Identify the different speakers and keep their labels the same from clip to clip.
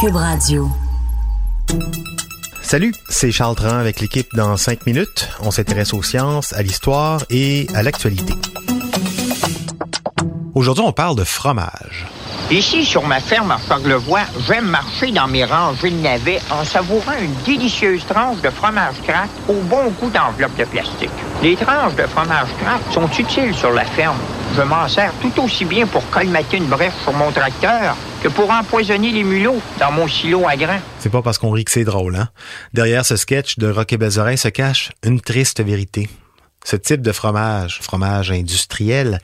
Speaker 1: Cube Radio.
Speaker 2: Salut, c'est Charles Tran avec l'équipe dans 5 minutes. On s'intéresse aux sciences, à l'histoire et à l'actualité. Aujourd'hui, on parle de fromage.
Speaker 3: Ici, sur ma ferme à Charlevoix, j'aime marcher dans mes rangées de navets en savourant une délicieuse tranche de fromage crack au bon goût d'enveloppe de plastique. Les tranches de fromage crack sont utiles sur la ferme. Je m'en sers tout aussi bien pour colmater une brèche sur mon tracteur que pour empoisonner les mulots dans mon silo à grains.
Speaker 2: C'est pas parce qu'on rit que c'est drôle, hein? Derrière ce sketch de Rock et Bezorin se cache une triste vérité. Ce type de fromage, fromage industriel,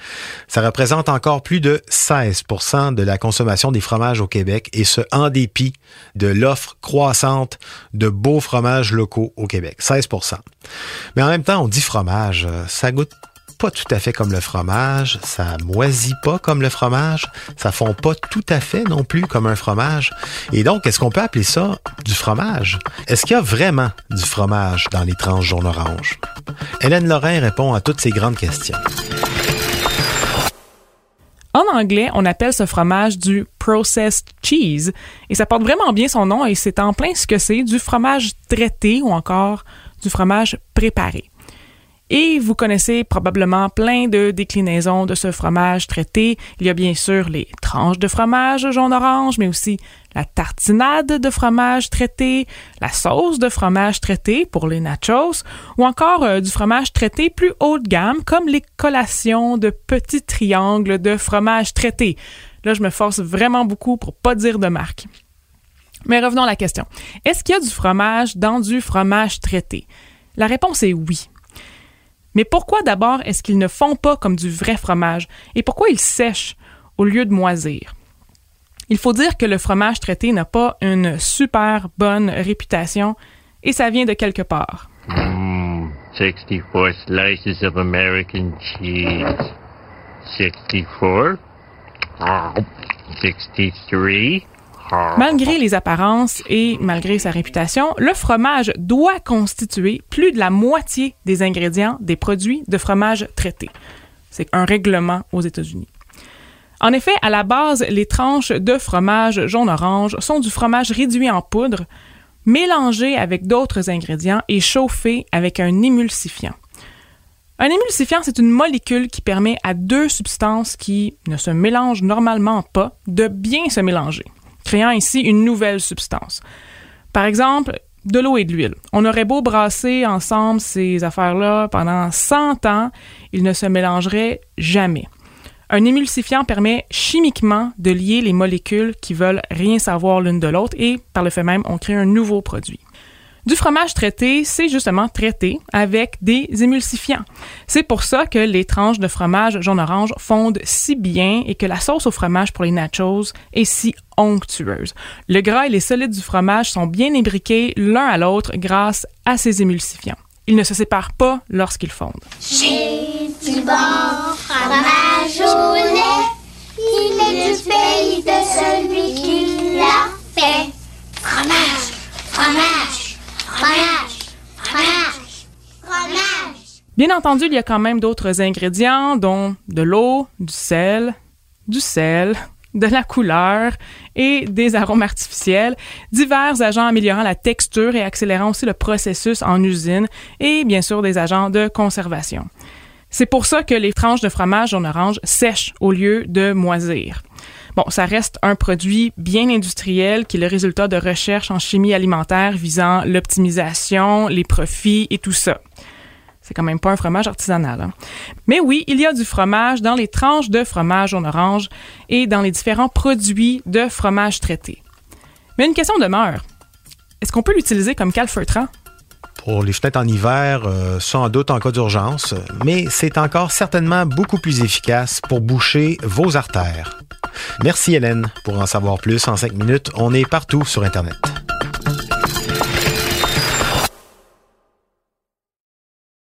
Speaker 2: ça représente encore plus de 16% de la consommation des fromages au Québec et ce en dépit de l'offre croissante de beaux fromages locaux au Québec. 16% Mais en même temps, on dit fromage, ça goûte pas tout à fait comme le fromage, ça moisit pas comme le fromage, ça fond pas tout à fait non plus comme un fromage. Et donc, est-ce qu'on peut appeler ça du fromage? Est-ce qu'il y a vraiment du fromage dans les tranches jaune orange? Hélène Lorrain répond à toutes ces grandes questions.
Speaker 4: En anglais, on appelle ce fromage du processed cheese et ça porte vraiment bien son nom et c'est en plein ce que c'est du fromage traité ou encore du fromage préparé. Et vous connaissez probablement plein de déclinaisons de ce fromage traité. Il y a bien sûr les tranches de fromage jaune-orange, mais aussi la tartinade de fromage traité, la sauce de fromage traité pour les nachos, ou encore euh, du fromage traité plus haut de gamme, comme les collations de petits triangles de fromage traité. Là, je me force vraiment beaucoup pour pas dire de marque. Mais revenons à la question. Est-ce qu'il y a du fromage dans du fromage traité? La réponse est oui. Mais pourquoi d'abord est-ce qu'ils ne font pas comme du vrai fromage? Et pourquoi ils sèchent au lieu de moisir? Il faut dire que le fromage traité n'a pas une super bonne réputation et ça vient de quelque part.
Speaker 5: 64 mmh, slices of American cheese. 64. 63.
Speaker 4: Malgré les apparences et malgré sa réputation, le fromage doit constituer plus de la moitié des ingrédients des produits de fromage traité. C'est un règlement aux États-Unis. En effet, à la base, les tranches de fromage jaune-orange sont du fromage réduit en poudre, mélangé avec d'autres ingrédients et chauffé avec un émulsifiant. Un émulsifiant, c'est une molécule qui permet à deux substances qui ne se mélangent normalement pas de bien se mélanger créant ainsi une nouvelle substance. Par exemple, de l'eau et de l'huile. On aurait beau brasser ensemble ces affaires-là pendant 100 ans, ils ne se mélangeraient jamais. Un émulsifiant permet chimiquement de lier les molécules qui veulent rien savoir l'une de l'autre et, par le fait même, on crée un nouveau produit. Du fromage traité, c'est justement traité avec des émulsifiants. C'est pour ça que les tranches de fromage jaune-orange fondent si bien et que la sauce au fromage pour les nachos est si onctueuse. Le gras et les solides du fromage sont bien imbriqués l'un à l'autre grâce à ces émulsifiants. Ils ne se séparent pas lorsqu'ils fondent. Bien entendu, il y a quand même d'autres ingrédients, dont de l'eau, du sel, du sel, de la couleur et des arômes artificiels, divers agents améliorant la texture et accélérant aussi le processus en usine et bien sûr des agents de conservation. C'est pour ça que les tranches de fromage en orange sèchent au lieu de moisir. Bon, ça reste un produit bien industriel qui est le résultat de recherches en chimie alimentaire visant l'optimisation, les profits et tout ça. C'est quand même pas un fromage artisanal. Hein. Mais oui, il y a du fromage dans les tranches de fromage en orange et dans les différents produits de fromage traité. Mais une question demeure. Est-ce qu'on peut l'utiliser comme calfeutrant?
Speaker 2: pour les fenêtres en hiver, euh, sans doute en cas d'urgence, mais c'est encore certainement beaucoup plus efficace pour boucher vos artères. Merci Hélène. Pour en savoir plus en 5 minutes, on est partout sur Internet.